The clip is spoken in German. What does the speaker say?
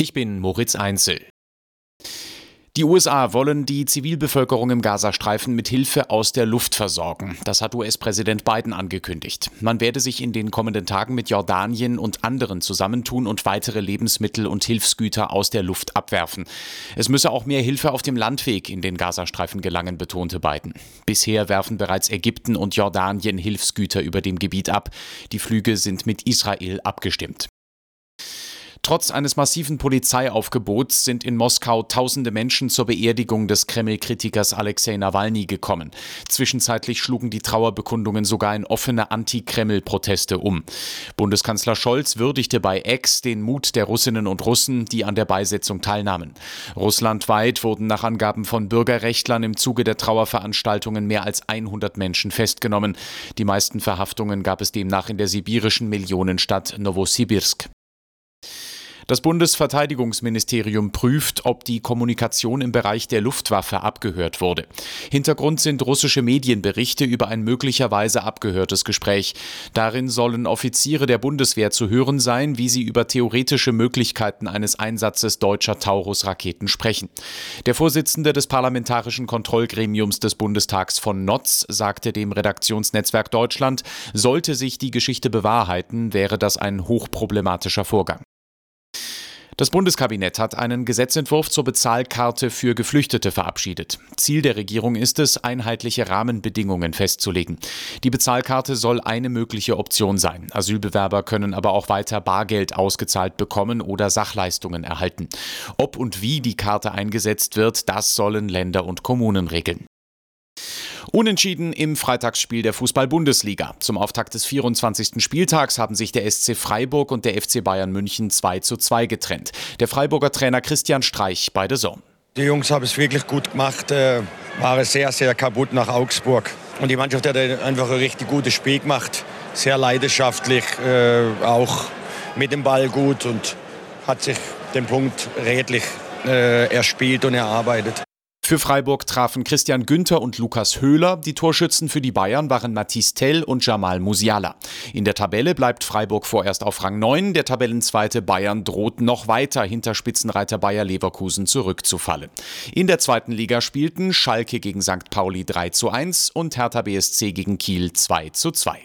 Ich bin Moritz Einzel. Die USA wollen die Zivilbevölkerung im Gazastreifen mit Hilfe aus der Luft versorgen. Das hat US-Präsident Biden angekündigt. Man werde sich in den kommenden Tagen mit Jordanien und anderen zusammentun und weitere Lebensmittel und Hilfsgüter aus der Luft abwerfen. Es müsse auch mehr Hilfe auf dem Landweg in den Gazastreifen gelangen, betonte Biden. Bisher werfen bereits Ägypten und Jordanien Hilfsgüter über dem Gebiet ab. Die Flüge sind mit Israel abgestimmt. Trotz eines massiven Polizeiaufgebots sind in Moskau tausende Menschen zur Beerdigung des Kreml-Kritikers Alexei Nawalny gekommen. Zwischenzeitlich schlugen die Trauerbekundungen sogar in offene Anti-Kreml-Proteste um. Bundeskanzler Scholz würdigte bei Ex den Mut der Russinnen und Russen, die an der Beisetzung teilnahmen. Russlandweit wurden nach Angaben von Bürgerrechtlern im Zuge der Trauerveranstaltungen mehr als 100 Menschen festgenommen. Die meisten Verhaftungen gab es demnach in der sibirischen Millionenstadt Novosibirsk. Das Bundesverteidigungsministerium prüft, ob die Kommunikation im Bereich der Luftwaffe abgehört wurde. Hintergrund sind russische Medienberichte über ein möglicherweise abgehörtes Gespräch. Darin sollen Offiziere der Bundeswehr zu hören sein, wie sie über theoretische Möglichkeiten eines Einsatzes deutscher Taurus-Raketen sprechen. Der Vorsitzende des Parlamentarischen Kontrollgremiums des Bundestags von Notz sagte dem Redaktionsnetzwerk Deutschland, sollte sich die Geschichte bewahrheiten, wäre das ein hochproblematischer Vorgang. Das Bundeskabinett hat einen Gesetzentwurf zur Bezahlkarte für Geflüchtete verabschiedet. Ziel der Regierung ist es, einheitliche Rahmenbedingungen festzulegen. Die Bezahlkarte soll eine mögliche Option sein. Asylbewerber können aber auch weiter Bargeld ausgezahlt bekommen oder Sachleistungen erhalten. Ob und wie die Karte eingesetzt wird, das sollen Länder und Kommunen regeln. Unentschieden im Freitagsspiel der Fußball-Bundesliga. Zum Auftakt des 24. Spieltags haben sich der SC Freiburg und der FC Bayern München 2 zu 2 getrennt. Der Freiburger Trainer Christian Streich bei der Zone. Die Jungs haben es wirklich gut gemacht, äh, waren sehr, sehr kaputt nach Augsburg. Und die Mannschaft hat einfach ein richtig gutes Spiel gemacht, sehr leidenschaftlich, äh, auch mit dem Ball gut und hat sich den Punkt redlich äh, erspielt und erarbeitet. Für Freiburg trafen Christian Günther und Lukas Höhler. Die Torschützen für die Bayern waren Mathis Tell und Jamal Musiala. In der Tabelle bleibt Freiburg vorerst auf Rang 9. Der Tabellenzweite Bayern droht noch weiter hinter Spitzenreiter Bayer Leverkusen zurückzufallen. In der zweiten Liga spielten Schalke gegen St. Pauli 3 zu 1 und Hertha BSC gegen Kiel 2 zu 2.